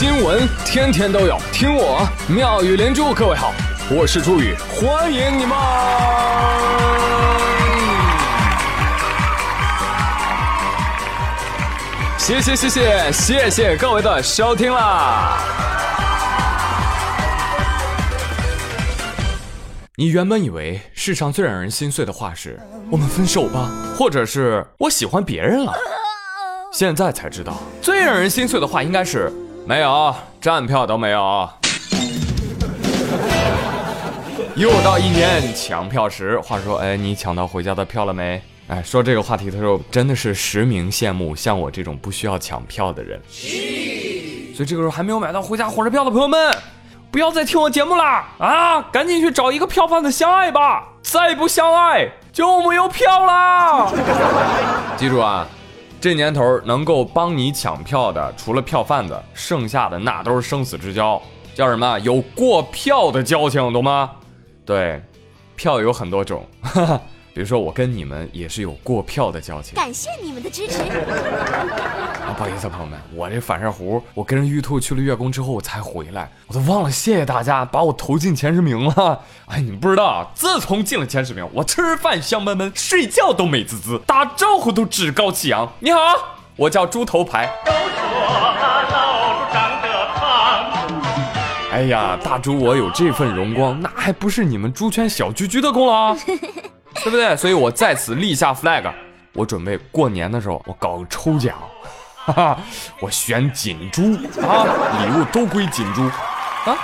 新闻天天都有，听我妙语连珠。各位好，我是朱宇，欢迎你们！谢谢谢谢谢谢各位的收听啦！你原本以为世上最让人心碎的话是“我们分手吧”，或者是“我喜欢别人了”。现在才知道，最让人心碎的话应该是“没有站票都没有”。又到一年抢票时，话说，哎，你抢到回家的票了没？哎，说这个话题的时候，真的是实名羡慕像我这种不需要抢票的人。所以这个时候还没有买到回家火车票的朋友们，不要再听我节目啦！啊，赶紧去找一个票贩子相爱吧！再不相爱就没有票啦！记住啊！这年头能够帮你抢票的，除了票贩子，剩下的那都是生死之交，叫什么？有过票的交情，懂吗？对，票有很多种。哈哈。比如说，我跟你们也是有过票的交情。感谢你们的支持。啊，不好意思，朋友们，我这反射弧，我跟着玉兔去了月宫之后我才回来，我都忘了谢谢大家把我投进前十名了。哎，你们不知道，自从进了前十名，我吃饭香喷喷，睡觉都美滋滋，打招呼都趾高气扬。你好，我叫猪头牌。都说老猪长得胖。哎呀，大猪，我有这份荣光，那还不是你们猪圈小居居的功劳？对不对？所以我在此立下 flag，我准备过年的时候我搞个抽奖，哈哈，我选锦猪啊，礼物都归锦猪啊。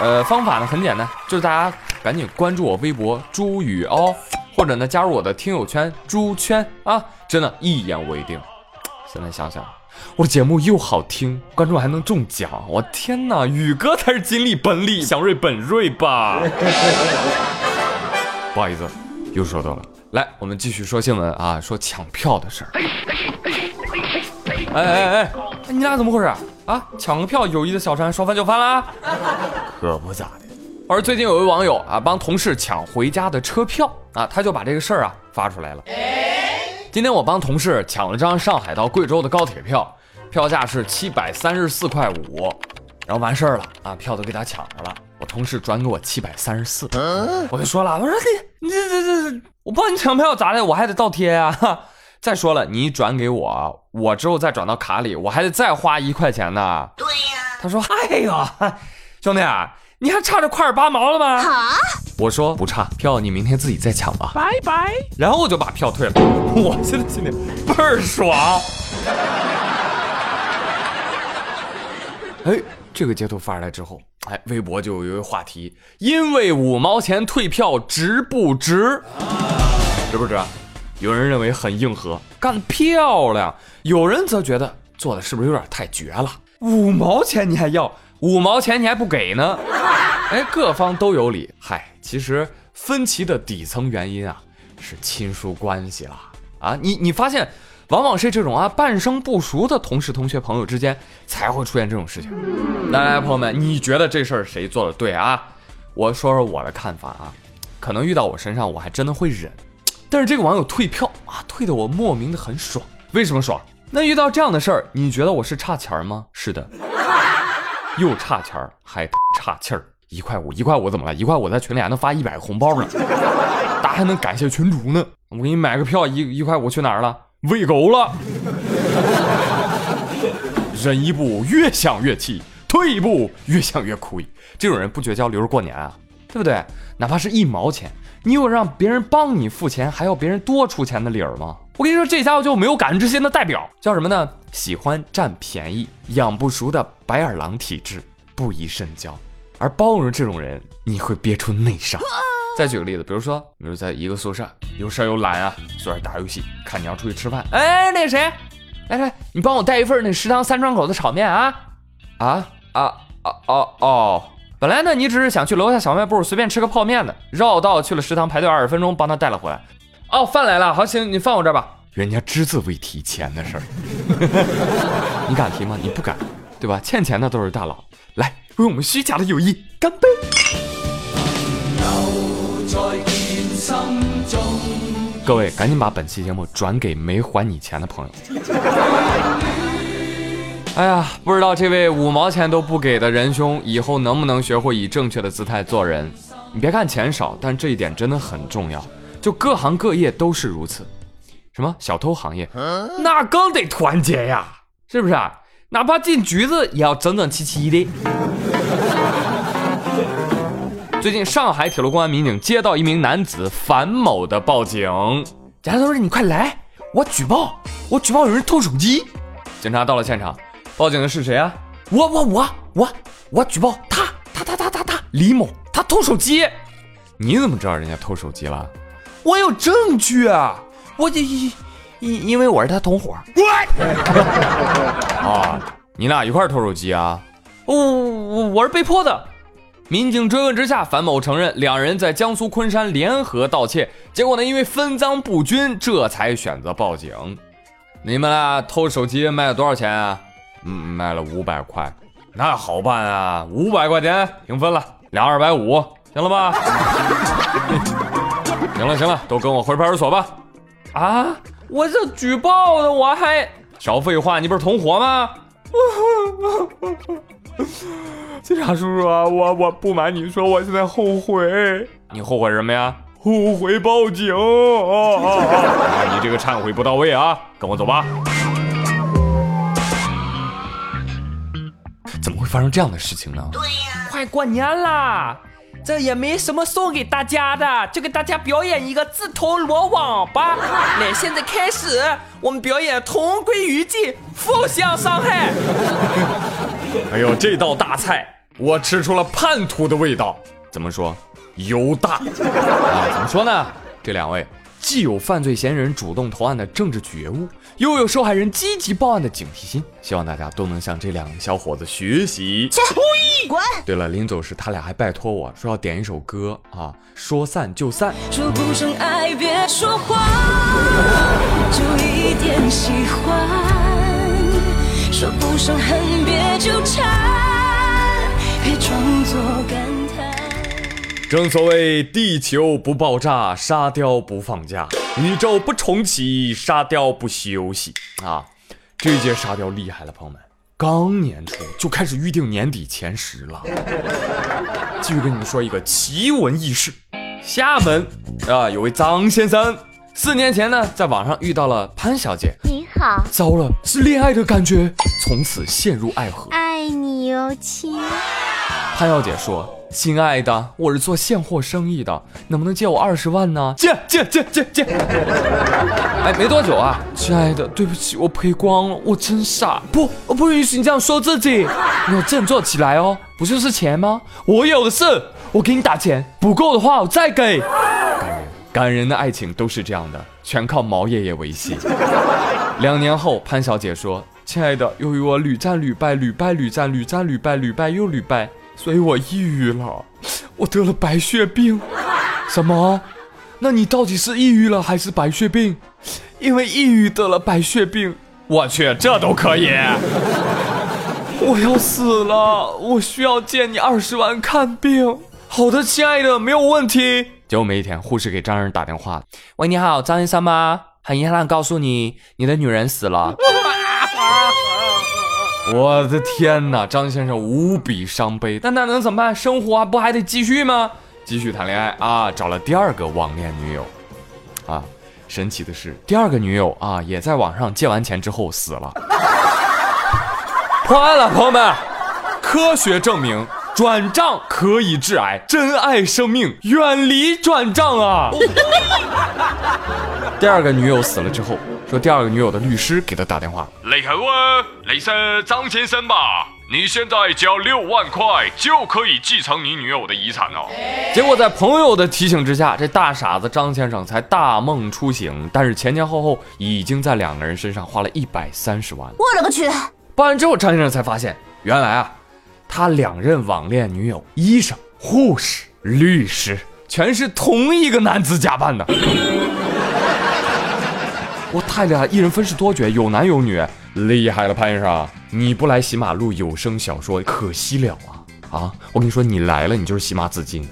呃，方法呢很简单，就是大家赶紧关注我微博朱宇哦，或者呢加入我的听友圈朱圈啊，真的，一言为定。现在想想，我节目又好听，观众还能中奖，我天哪，宇哥才是金利本利，祥瑞本瑞吧？不好意思。又说到了，来，我们继续说新闻啊，说抢票的事儿。哎哎哎，你俩怎么回事啊？抢个票，友谊的小船说翻就翻啦？可不咋的。而最近有位网友啊，帮同事抢回家的车票啊，他就把这个事儿啊发出来了。今天我帮同事抢了张上海到贵州的高铁票，票价是七百三十四块五，然后完事儿了啊，票都给他抢着了。我同事转给我七百三十四，我就说了，我说你你这这这，我帮你抢票咋的？我还得倒贴啊。再说了，你转给我，我之后再转到卡里，我还得再花一块钱呢。对呀。他说，哎呦，兄弟，啊你还差这块八毛了吗？啊？我说不差，票你明天自己再抢吧。拜拜。然后我就把票退了。我现在心里倍儿爽。哎，这个截图发出来之后。哎，微博就有一个话题，因为五毛钱退票值不值？值不值？有人认为很硬核，干得漂亮；有人则觉得做的是不是有点太绝了？五毛钱你还要？五毛钱你还不给呢？哎，各方都有理。嗨，其实分歧的底层原因啊，是亲疏关系了啊！你你发现？往往是这种啊半生不熟的同事、同学、朋友之间才会出现这种事情。来来，朋友们，你觉得这事儿谁做的对啊？我说说我的看法啊，可能遇到我身上我还真的会忍，但是这个网友退票啊，退的我莫名的很爽。为什么爽？那遇到这样的事儿，你觉得我是差钱吗？是的，又差钱还差气儿。一块五，一块五怎么了？一块五在群里还能发一百个红包呢，大家还能感谢群主呢。我给你买个票，一一块五去哪儿了？喂狗了，忍一步越想越气，退一步越想越亏。这种人不绝交留着过年啊，对不对？哪怕是一毛钱，你有让别人帮你付钱，还要别人多出钱的理儿吗？我跟你说，这家伙就没有感恩之心的代表，叫什么呢？喜欢占便宜，养不熟的白眼狼体质，不宜深交。而包容这种人，你会憋出内伤。再举个例子，比如说，比如在一个宿舍，有事又懒啊，坐着打游戏，看你要出去吃饭，哎，那谁，来来，你帮我带一份那食堂三窗口的炒面啊，啊啊啊哦哦，本来呢，你只是想去楼下小卖部随便吃个泡面的，绕道去了食堂排队二十分钟，帮他带了回来。哦，饭来了，好行，你放我这儿吧。人家只字未提钱的事儿，你敢提吗？你不敢，对吧？欠钱的都是大佬。来，为我们虚假的友谊干杯。各位，赶紧把本期节目转给没还你钱的朋友。哎呀，不知道这位五毛钱都不给的仁兄，以后能不能学会以正确的姿态做人？你别看钱少，但这一点真的很重要。就各行各业都是如此。什么小偷行业，那更得团结呀，是不是啊？哪怕进局子也要整整齐齐的。最近，上海铁路公安民警接到一名男子樊某的报警，警察同志，你快来，我举报，我举报有人偷手机。警察到了现场。报警的是谁啊？我我我我我举报他他他他他他李某他偷手机，你怎么知道人家偷手机了？我有证据啊！我因因因为我是他同伙。啊，你俩一块偷手机啊？我我我是被迫的。民警追问之下，樊某承认两人在江苏昆山联合盗窃，结果呢因为分赃不均，这才选择报警。你们俩偷手机卖了多少钱啊？嗯，卖了五百块，那好办啊，五百块钱平分了，俩二百五，行了吧？行了行了，都跟我回派出所吧。啊，我这举报的，我还少废话，你不是同伙吗？警察叔叔啊，我我不瞒你说，我现在后悔。你后悔什么呀？后悔报警。啊，你这个忏悔不到位啊，跟我走吧。怎么会发生这样的事情呢？对呀，快过年啦，这也没什么送给大家的，就给大家表演一个自投罗网吧。来，现在开始，我们表演同归于尽，互相伤害。哎呦，这道大菜，我吃出了叛徒的味道。怎么说？油大啊？怎么说呢？这两位。既有犯罪嫌疑人主动投案的政治觉悟，又有受害人积极报案的警惕心，希望大家都能向这两个小伙子学习。滚！对了，临走时他俩还拜托我说要点一首歌啊，说散就散。说不上爱，别说谎，就一点喜欢；说不上恨，别纠缠，别装作感叹。正所谓地球不爆炸，沙雕不放假；宇宙不重启，沙雕不休息啊！这届沙雕厉害了，朋友们，刚年初就开始预定年底前十了。继续跟你们说一个奇闻异事：厦门啊，有位张先生，四年前呢，在网上遇到了潘小姐。你好。糟了，是恋爱的感觉，从此陷入爱河。爱你哟，亲。潘小姐说。亲爱的，我是做现货生意的，能不能借我二十万呢？借借借借借！哎，没多久啊，亲爱的，对不起，我赔光了，我真傻。不，我不允许你这样说自己，你要振作起来哦。不就是钱吗？我有的是，我给你打钱，不够的话我再给。感人，的爱情都是这样的，全靠毛爷爷维系。两年后，潘小姐说：“亲爱的，由于我屡战屡败，屡败屡战，屡战屡败，屡败又屡败。”所以我抑郁了，我得了白血病。什么？那你到底是抑郁了还是白血病？因为抑郁得了白血病。我去，这都可以？我要死了，我需要借你二十万看病。好的，亲爱的，没有问题。结果没一天，护士给张人打电话：“喂，你好，张医生吗？很遗憾告诉你，你的女人死了。”我的天哪，张先生无比伤悲，但那能怎么办？生活不还得继续吗？继续谈恋爱啊，找了第二个网恋女友，啊，神奇的是，第二个女友啊，也在网上借完钱之后死了。破案了，朋友们，科学证明转账可以致癌，珍爱生命，远离转账啊！第二个女友死了之后。说第二个女友的律师给他打电话，你好啊，你是张先生吧？你现在交六万块就可以继承你女友的遗产哦。结果在朋友的提醒之下，这大傻子张先生才大梦初醒，但是前前后后已经在两个人身上花了一百三十万。我勒个去！办完之后，张先生才发现，原来啊，他两任网恋女友，医生、护士、律师，全是同一个男子假扮的。我太厉害，一人分饰多角，有男有女，厉害了，潘医生，你不来洗马路有声小说可惜了啊！啊，我跟你说，你来了，你就是洗马紫金。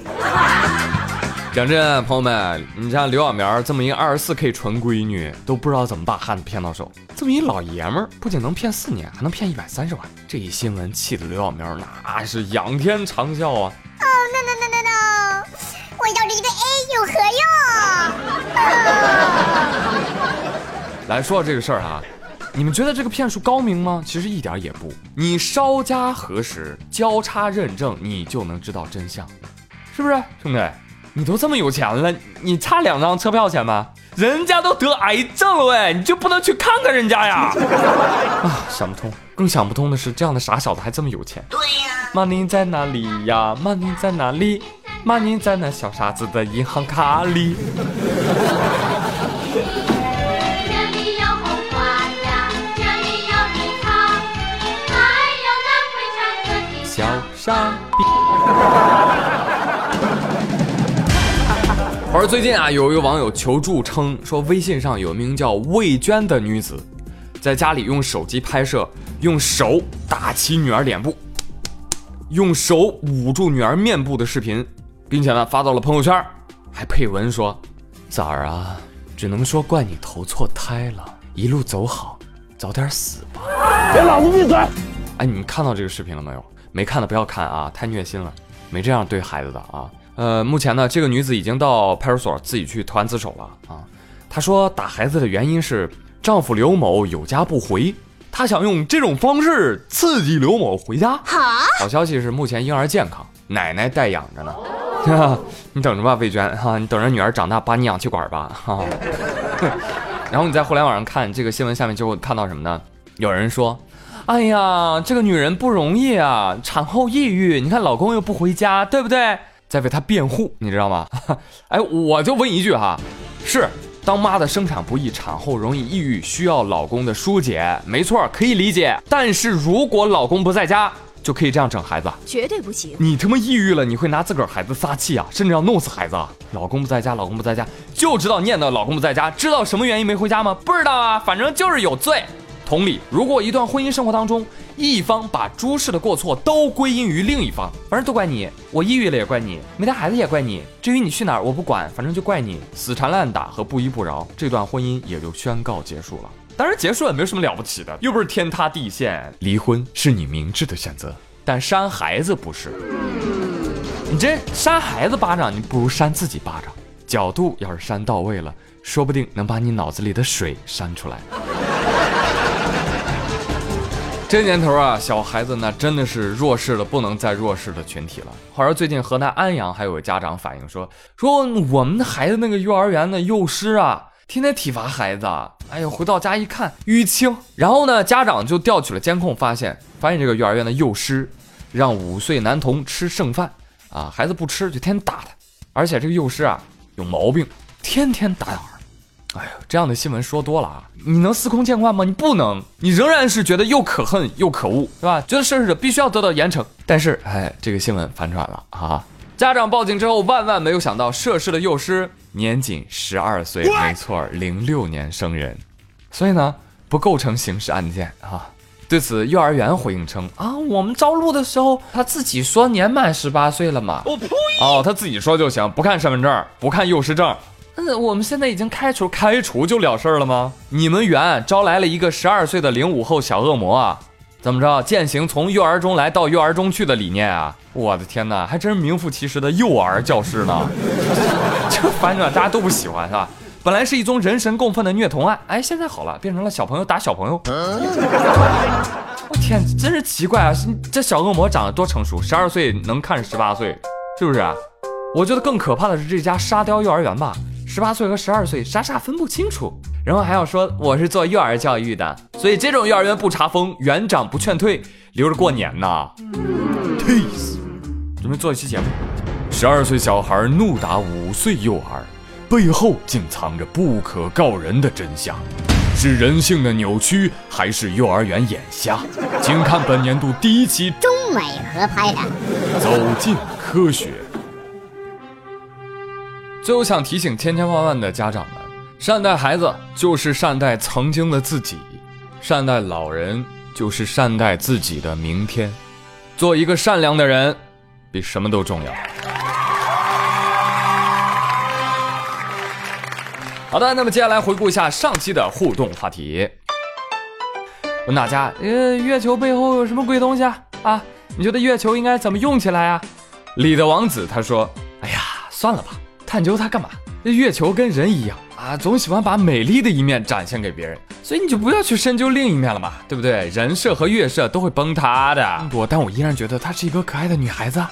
讲真，朋友们，你像刘小苗这么一个二十四 K 纯闺女，都不知道怎么把汉子骗到手。这么一老爷们儿，不仅能骗四年，还能骗一百三十万。这一新闻气得刘小苗那是仰天长啸啊！哦，no no no no no！我要这一个 A 有何用？来说说这个事儿啊，你们觉得这个骗术高明吗？其实一点也不。你稍加核实，交叉认证，你就能知道真相，是不是，兄弟？你都这么有钱了，你差两张车票钱吗？人家都得癌症了喂，你就不能去看看人家呀？啊，想不通。更想不通的是，这样的傻小子还这么有钱。对呀。Money 在哪里呀？Money 在哪里？Money 在那小傻子的银行卡里。这里有红花呀，这里有蜜糖，还有那会唱歌的小傻逼。而最近啊，有一个网友求助称说，微信上有名叫魏娟的女子，在家里用手机拍摄，用手打其女儿脸部，用手捂住女儿面部的视频，并且呢发到了朋友圈，还配文说：“崽儿啊，只能说怪你投错胎了，一路走好，早点死吧。”给老子闭嘴！哎，你们看到这个视频了没有？没看的不要看啊，太虐心了，没这样对孩子的啊。呃，目前呢，这个女子已经到派出所自己去投案自首了啊。她说打孩子的原因是丈夫刘某有家不回，她想用这种方式刺激刘某回家。好，好消息是目前婴儿健康，奶奶代养着呢。你等着吧，魏娟哈，你等着女儿长大把你氧气管吧哈。然后你在互联网上看这个新闻，下面就会看到什么呢？有人说，哎呀，这个女人不容易啊，产后抑郁，你看老公又不回家，对不对？在为他辩护，你知道吗？哎，我就问一句哈，是当妈的生产不易，产后容易抑郁，需要老公的疏解，没错，可以理解。但是如果老公不在家，就可以这样整孩子？绝对不行！你他妈抑郁了，你会拿自个儿孩子撒气啊，甚至要弄死孩子？老公不在家，老公不在家，就知道念叨老公不在家，知道什么原因没回家吗？不知道啊，反正就是有罪。同理，如果一段婚姻生活当中，一方把诸事的过错都归因于另一方，反正都怪你，我抑郁了也怪你，没带孩子也怪你，至于你去哪儿我不管，反正就怪你，死缠烂打和不依不饶，这段婚姻也就宣告结束了。当然结束也没有什么了不起的，又不是天塌地陷。离婚是你明智的选择，但扇孩子不是。你这扇孩子巴掌，你不如扇自己巴掌，角度要是扇到位了，说不定能把你脑子里的水扇出来。这年头啊，小孩子那真的是弱势的不能再弱势的群体了。话说最近河南安阳还有个家长反映说，说我们的孩子那个幼儿园的幼师啊，天天体罚孩子，哎呦，回到家一看淤青，然后呢，家长就调取了监控，发现发现这个幼儿园的幼师让五岁男童吃剩饭，啊，孩子不吃就天天打他，而且这个幼师啊有毛病，天天打小孩。哎呦，这样的新闻说多了啊！你能司空见惯吗？你不能，你仍然是觉得又可恨又可恶，是吧？觉得涉事者必须要得到严惩。但是，哎，这个新闻反转了啊！家长报警之后，万万没有想到，涉事的幼师年仅十二岁，没错，零六年生人，所以呢，不构成刑事案件啊。对此，幼儿园回应称啊，我们招录的时候，他自己说年满十八岁了嘛。我呸！哦，他自己说就行，不看身份证，不看幼师证。嗯，我们现在已经开除，开除就了事儿了吗？你们园招来了一个十二岁的零五后小恶魔啊？怎么着，践行从幼儿中来到幼儿中去的理念啊？我的天哪，还真是名副其实的幼儿教师呢！这反转大家都不喜欢是吧？本来是一宗人神共愤的虐童案，哎，现在好了，变成了小朋友打小朋友。我天，真是奇怪啊！这小恶魔长得多成熟，十二岁能看着十八岁，是不是？我觉得更可怕的是这家沙雕幼儿园吧。十八岁和十二岁傻傻分不清楚，然后还要说我是做幼儿教育的，所以这种幼儿园不查封，园长不劝退，留着过年呐。Peace，准备做一期节目。十二岁小孩怒打五岁幼儿，背后竟藏着不可告人的真相，是人性的扭曲，还是幼儿园眼瞎？请看本年度第一期中美合拍的《走进科学》。最后想提醒千千万万的家长们：善待孩子就是善待曾经的自己，善待老人就是善待自己的明天。做一个善良的人，比什么都重要。好的，那么接下来回顾一下上期的互动话题。问大家，呃，月球背后有什么鬼东西啊？啊，你觉得月球应该怎么用起来啊？李的王子他说：“哎呀，算了吧，探究它干嘛？这月球跟人一样啊，总喜欢把美丽的一面展现给别人，所以你就不要去深究另一面了嘛，对不对？人设和月设都会崩塌的。我，但我依然觉得她是一个可爱的女孩子。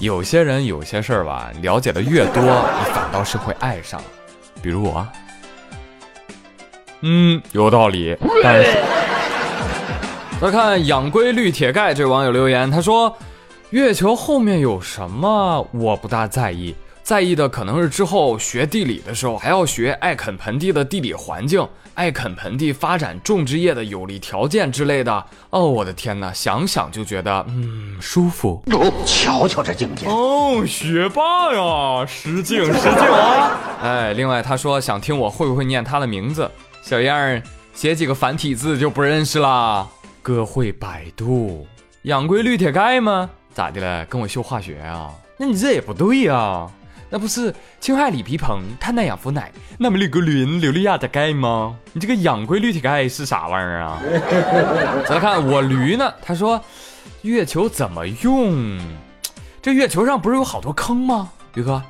有些人有些事儿吧，了解的越多，你反倒是会爱上。比如我，嗯，有道理，但是。”再看养龟绿铁盖这位网友留言，他说：“月球后面有什么？我不大在意，在意的可能是之后学地理的时候还要学爱肯盆地的地理环境，爱肯盆地发展种植业的有利条件之类的。哦，我的天哪，想想就觉得嗯舒服。瞧瞧这境界哦，学霸呀，失敬失敬啊！哎，另外他说想听我会不会念他的名字，小样儿写几个繁体字就不认识啦。”哥会百度，养龟绿铁盖吗？咋的了？跟我秀化学啊？那你这也不对呀，那不是氢氦锂铍硼碳氮氧氟氖那么氯镉磷硫氯亚的钙吗？你这个氧硅氯铁钙是啥玩意儿啊？再来看我驴呢？他说月球怎么用？这月球上不是有好多坑吗？驴哥，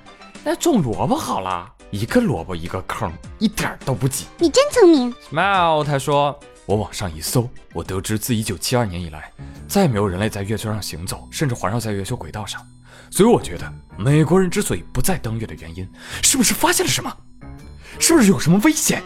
那种萝卜好了，一个萝卜一个坑，一点都不挤。你真聪明。Smile，他说。我网上一搜，我得知自一九七二年以来，再也没有人类在月球上行走，甚至环绕在月球轨道上。所以我觉得，美国人之所以不再登月的原因，是不是发现了什么？是不是有什么危险？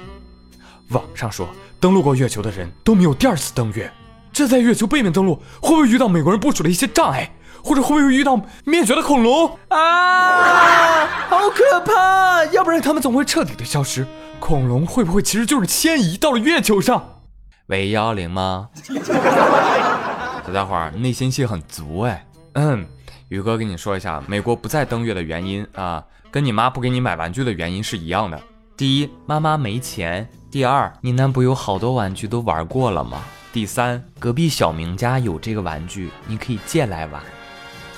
网上说，登陆过月球的人都没有第二次登月。这在月球背面登陆，会不会遇到美国人部署的一些障碍？或者会不会遇到灭绝的恐龙？啊，好可怕！要不然他们总会彻底的消失。恐龙会不会其实就是迁移到了月球上？喂幺零吗？小家伙内心戏很足哎。嗯，宇哥跟你说一下，美国不再登月的原因啊，跟你妈不给你买玩具的原因是一样的。第一，妈妈没钱；第二，你那不有好多玩具都玩过了吗？第三，隔壁小明家有这个玩具，你可以借来玩。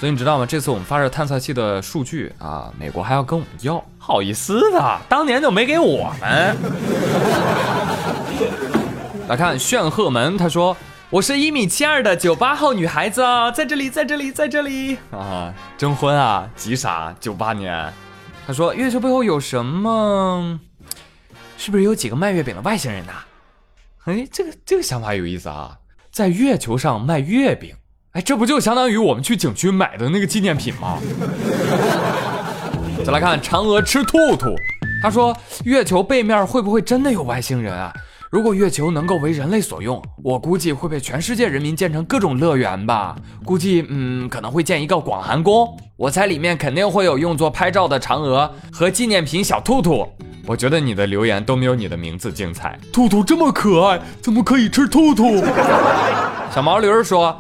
所以你知道吗？这次我们发射探测器的数据啊，美国还要跟我们要，好意思的，当年就没给我们。来看炫鹤门，他说：“我是一米七二的九八后女孩子啊，在这里，在这里，在这里啊，征婚啊，急啥？九八年。”他说：“月球背后有什么？是不是有几个卖月饼的外星人呐？”哎，这个这个想法有意思啊，在月球上卖月饼，哎，这不就相当于我们去景区买的那个纪念品吗？再来看嫦娥吃兔兔，他说：“月球背面会不会真的有外星人啊？”如果月球能够为人类所用，我估计会被全世界人民建成各种乐园吧。估计，嗯，可能会建一个广寒宫。我猜里面肯定会有用作拍照的嫦娥和纪念品小兔兔。我觉得你的留言都没有你的名字精彩。兔兔这么可爱，怎么可以吃兔兔？小毛驴说：“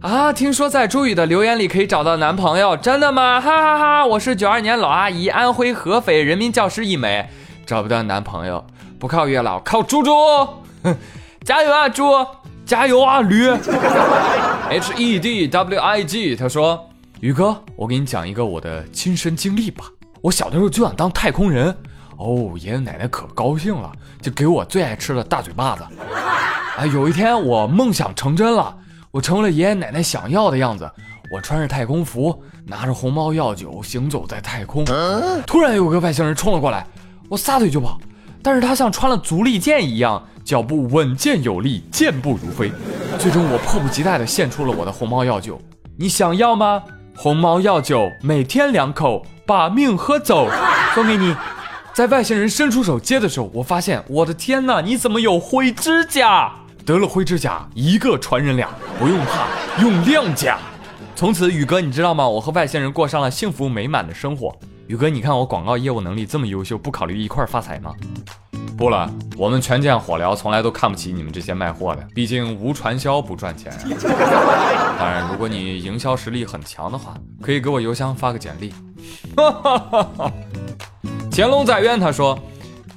啊，听说在朱宇的留言里可以找到男朋友，真的吗？哈哈哈！我是九二年老阿姨，安徽合肥人民教师一枚，找不到男朋友。”不靠月老，靠猪猪，加油啊猪，加油啊驴。H E D W I G，他说，宇哥，我给你讲一个我的亲身经历吧。我小的时候就想当太空人，哦，爷爷奶奶可高兴了，就给我最爱吃的大嘴巴子。啊，有一天我梦想成真了，我成了爷爷奶奶想要的样子。我穿着太空服，拿着红猫药酒，行走在太空。突然有个外星人冲了过来，我撒腿就跑。但是他像穿了足力健一样，脚步稳健有力，健步如飞。最终，我迫不及待地献出了我的红毛药酒。你想要吗？红毛药酒，每天两口，把命喝走，送给你。在外星人伸出手接的时候，我发现，我的天哪，你怎么有灰指甲？得了灰指甲，一个传人俩，不用怕，用亮甲。从此，宇哥，你知道吗？我和外星人过上了幸福美满的生活。宇哥，你看我广告业务能力这么优秀，不考虑一块发财吗？不了，我们全健火疗从来都看不起你们这些卖货的，毕竟无传销不赚钱。当然，如果你营销实力很强的话，可以给我邮箱发个简历。哈哈哈乾隆在渊他说，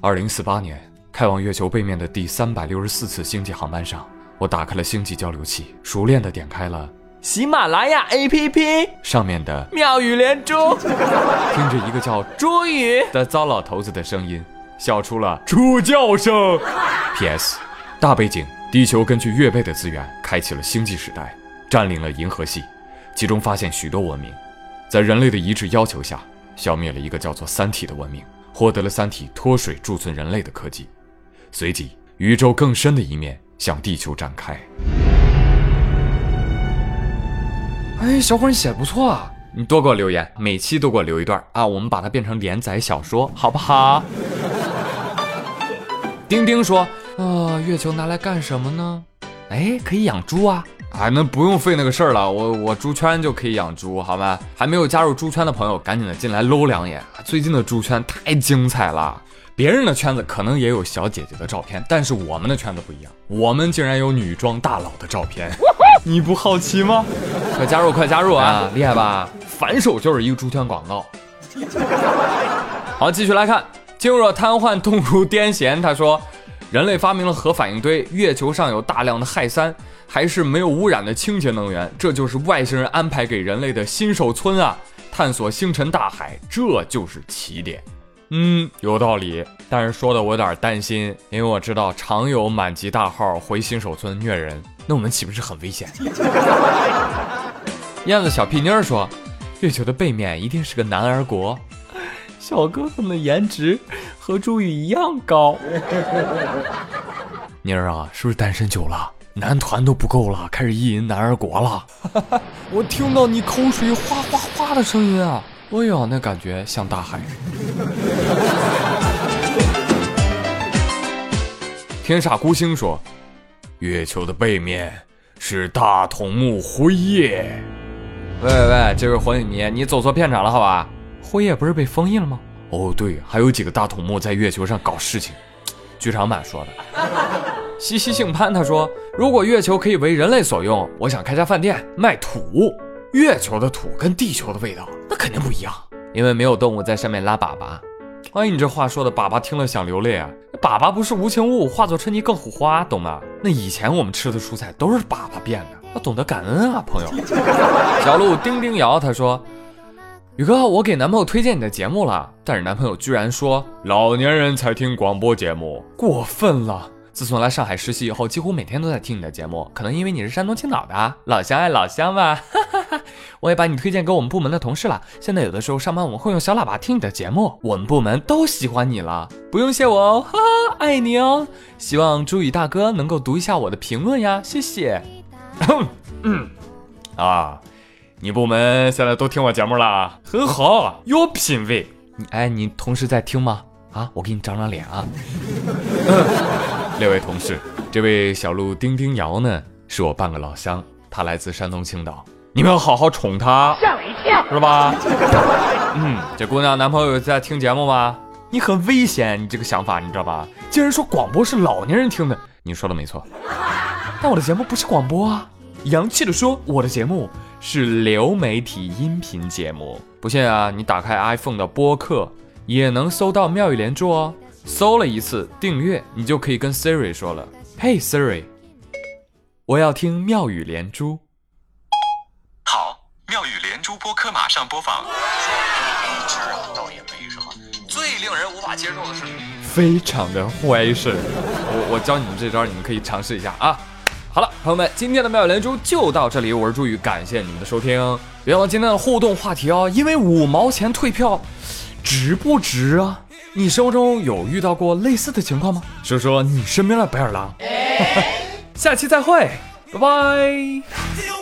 二零四八年开往月球背面的第三百六十四次星际航班上，我打开了星际交流器，熟练的点开了。喜马拉雅 APP 上面的妙语连珠，听着一个叫朱宇的糟老头子的声音，笑出了猪叫声。P.S. 大背景：地球根据月背的资源开启了星际时代，占领了银河系，其中发现许多文明，在人类的一致要求下，消灭了一个叫做“三体”的文明，获得了“三体”脱水贮存人类的科技。随即，宇宙更深的一面向地球展开。哎，小伙，你写的不错啊！你多给我留言，每期都给我留一段啊，我们把它变成连载小说，好不好？丁丁说：“啊，月球拿来干什么呢？哎，可以养猪啊！啊，那不用费那个事儿了，我我猪圈就可以养猪，好吗？还没有加入猪圈的朋友，赶紧的进来搂两眼。最近的猪圈太精彩了，别人的圈子可能也有小姐姐的照片，但是我们的圈子不一样，我们竟然有女装大佬的照片，你不好奇吗？快加入，快加入啊！厉害吧？反手就是一个猪圈广告。好，继续来看。”静若瘫痪，动如癫痫。他说：“人类发明了核反应堆，月球上有大量的氦三，还是没有污染的清洁能源，这就是外星人安排给人类的新手村啊！探索星辰大海，这就是起点。”嗯，有道理，但是说的我有点担心，因为我知道常有满级大号回新手村虐人，那我们岂不是很危险？燕子小屁妮儿说：“月球的背面一定是个男儿国。”小哥哥们颜值和朱宇一样高。妮儿啊，是不是单身久了，男团都不够了，开始意淫男儿国了？我听到你口水哗哗哗的声音啊！哎呀，那感觉像大海。天煞孤星说，月球的背面是大筒木辉夜。喂喂喂，这位火影迷，你走错片场了，好吧？辉夜不是被封印了吗？哦，对，还有几个大筒木在月球上搞事情。剧场版说的。西西姓潘，他说，如果月球可以为人类所用，我想开家饭店卖土。月球的土跟地球的味道那肯定不一样，因为没有动物在上面拉粑粑。哎，你这话说的，粑粑听了想流泪啊。粑粑不是无情物，化作春泥更护花，懂吗？那以前我们吃的蔬菜都是粑粑变的，要懂得感恩啊，朋友。小鹿叮叮摇，他说。宇哥，我给男朋友推荐你的节目了，但是男朋友居然说老年人才听广播节目，过分了。自从来上海实习以后，几乎每天都在听你的节目，可能因为你是山东青岛的，老乡爱老乡吧。哈哈哈我也把你推荐给我们部门的同事了，现在有的时候上班我们会用小喇叭听你的节目，我们部门都喜欢你了，不用谢我哦，哈，爱你哦。希望朱宇大哥能够读一下我的评论呀，谢谢。嗯，啊。你部门现在都听我节目了，很好，有品位。你哎，你同事在听吗？啊，我给你长长脸啊。六位同事，这位小鹿丁丁瑶呢，是我半个老乡，他来自山东青岛，你们要好好宠他，吓我一跳，是吧？嗯，这姑娘男朋友在听节目吗？你很危险，你这个想法你知道吧？竟然说广播是老年人听的，你说的没错，但我的节目不是广播啊。洋气的说，我的节目是流媒体音频节目。不信啊，你打开 iPhone 的播客，也能搜到妙语连珠哦。搜了一次订阅，你就可以跟 Siri 说了：“Hey Siri，我要听妙语连珠。”好，妙语连珠播客马上播放。这啊，倒也没什么。最令人无法接受的是，非常的坏事。我我教你们这招，你们可以尝试一下啊。好了，朋友们，今天的妙语连珠就到这里。我是朱宇，感谢你们的收听。别忘了今天的互动话题哦，因为五毛钱退票，值不值啊？你生活中有遇到过类似的情况吗？说说你身边的白眼狼。下期再会，拜拜。